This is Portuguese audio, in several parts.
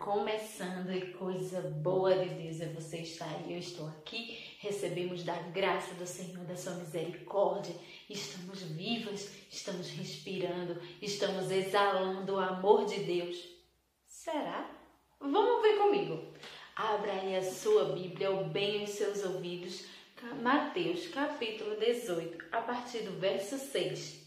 começando e coisa boa de Deus é você estar aí, eu estou aqui. Recebemos da graça do Senhor, da sua misericórdia. Estamos vivas, estamos respirando, estamos exalando o amor de Deus. Será? Vamos ver comigo. Abra aí a sua Bíblia, ou bem os seus ouvidos. Mateus capítulo 18, a partir do verso 6.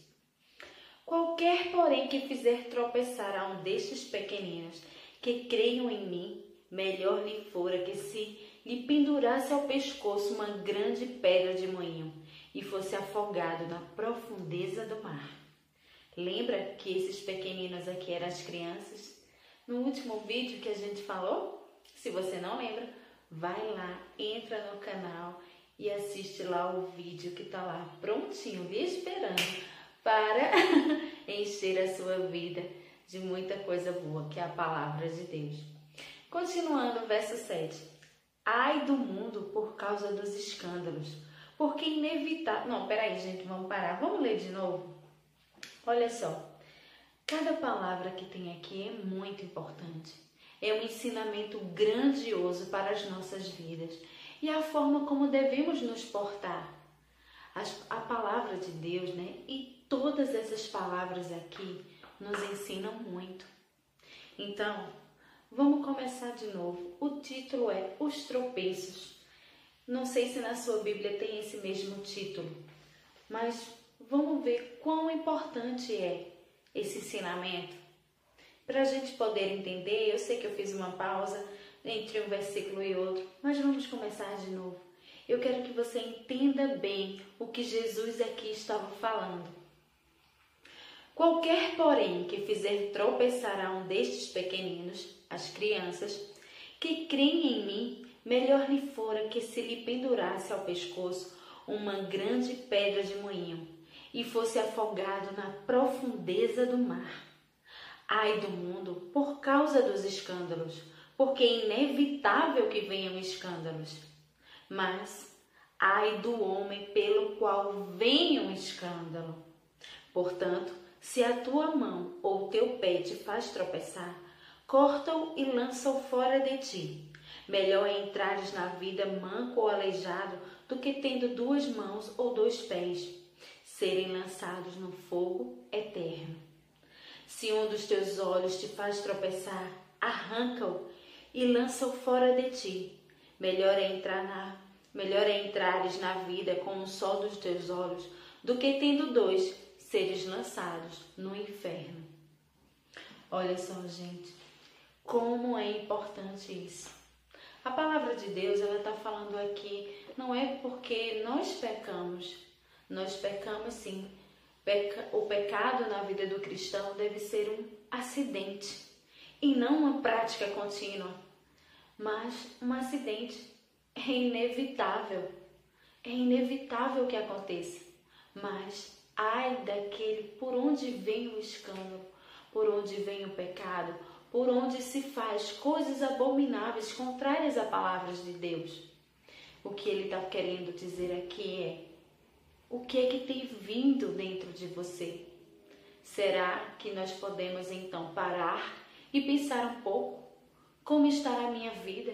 Qualquer, porém, que fizer tropeçar a um destes pequeninos, que creiam em mim, melhor lhe fora que se lhe pendurasse ao pescoço uma grande pedra de moinho e fosse afogado na profundeza do mar. Lembra que esses pequeninos aqui eram as crianças? No último vídeo que a gente falou? Se você não lembra, vai lá, entra no canal e assiste lá o vídeo que está lá prontinho, lhe esperando para encher a sua vida de muita coisa boa, que é a palavra de Deus. Continuando, verso 7. Ai do mundo por causa dos escândalos, porque inevitável. Não, peraí, gente, vamos parar. Vamos ler de novo? Olha só. Cada palavra que tem aqui é muito importante. É um ensinamento grandioso para as nossas vidas e a forma como devemos nos portar. a palavra de Deus, né? E todas essas palavras aqui nos ensinam muito. Então, vamos começar de novo. O título é Os Tropeços. Não sei se na sua Bíblia tem esse mesmo título, mas vamos ver quão importante é esse ensinamento. Para a gente poder entender, eu sei que eu fiz uma pausa entre um versículo e outro, mas vamos começar de novo. Eu quero que você entenda bem o que Jesus aqui estava falando. Qualquer, porém, que fizer tropeçar a um destes pequeninos, as crianças, que creem em mim, melhor lhe fora que se lhe pendurasse ao pescoço uma grande pedra de moinho e fosse afogado na profundeza do mar. Ai do mundo por causa dos escândalos, porque é inevitável que venham escândalos. Mas ai do homem pelo qual venha um escândalo. Portanto, se a tua mão ou teu pé te faz tropeçar, corta-o e lança-o fora de ti. Melhor é entrares na vida manco ou aleijado do que tendo duas mãos ou dois pés, serem lançados no fogo eterno. Se um dos teus olhos te faz tropeçar, arranca-o e lança-o fora de ti. Melhor é entrar na melhor é entrares na vida com um só dos teus olhos do que tendo dois seres lançados no inferno. Olha só, gente, como é importante isso. A palavra de Deus, ela está falando aqui, não é porque nós pecamos, nós pecamos sim. Peca, o pecado na vida do cristão deve ser um acidente e não uma prática contínua, mas um acidente. É inevitável, é inevitável que aconteça, mas Ai daquele por onde vem o escândalo, por onde vem o pecado, por onde se faz coisas abomináveis, contrárias à palavras de Deus. O que ele está querendo dizer aqui é: o que é que tem vindo dentro de você? Será que nós podemos então parar e pensar um pouco como está a minha vida?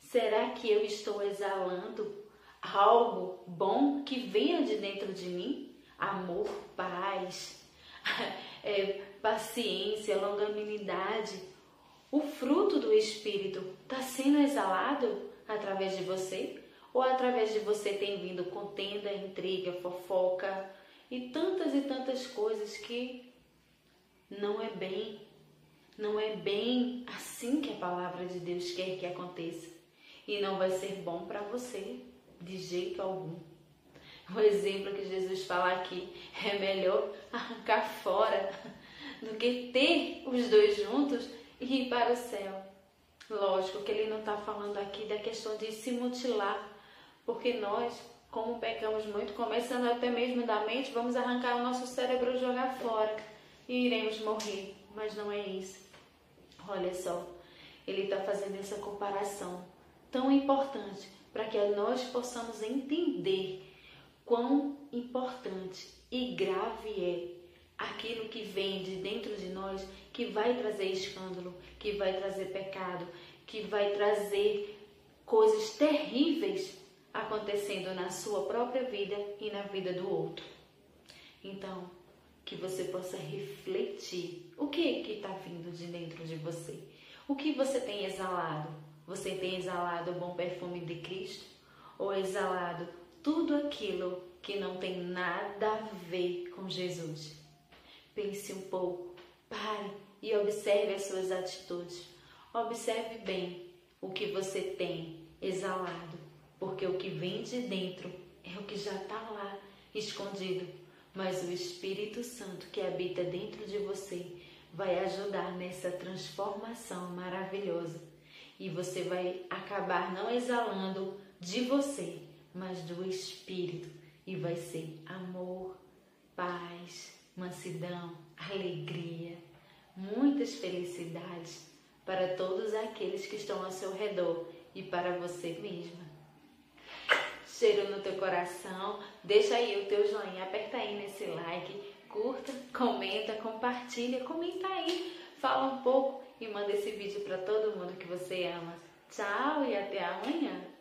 Será que eu estou exalando algo bom que venha de dentro de mim? Amor, paz, é, paciência, longanimidade. O fruto do Espírito está sendo exalado através de você? Ou através de você tem vindo contenda, intriga, fofoca e tantas e tantas coisas que não é bem, não é bem assim que a palavra de Deus quer que aconteça. E não vai ser bom para você de jeito algum. O exemplo que Jesus fala aqui é melhor arrancar fora do que ter os dois juntos e ir para o céu. Lógico que ele não está falando aqui da questão de se mutilar, porque nós, como pecamos muito, começando até mesmo da mente, vamos arrancar o nosso cérebro e jogar fora e iremos morrer. Mas não é isso. Olha só, ele está fazendo essa comparação tão importante para que nós possamos entender quão importante e grave é aquilo que vem de dentro de nós que vai trazer escândalo, que vai trazer pecado, que vai trazer coisas terríveis acontecendo na sua própria vida e na vida do outro. Então, que você possa refletir o que que está vindo de dentro de você, o que você tem exalado. Você tem exalado o bom perfume de Cristo ou exalado tudo aquilo que não tem nada a ver com Jesus? Pense um pouco, pare e observe as suas atitudes. Observe bem o que você tem exalado, porque o que vem de dentro é o que já está lá escondido. Mas o Espírito Santo que habita dentro de você vai ajudar nessa transformação maravilhosa. E você vai acabar não exalando de você, mas do Espírito. E vai ser amor, paz, mansidão, alegria, muitas felicidades para todos aqueles que estão ao seu redor e para você mesma. Cheiro no teu coração, deixa aí o teu joinha, aperta aí nesse like, curta, comenta, compartilha, comenta aí, fala um pouco e manda esse vídeo para todo mundo que você ama. Tchau e até amanhã.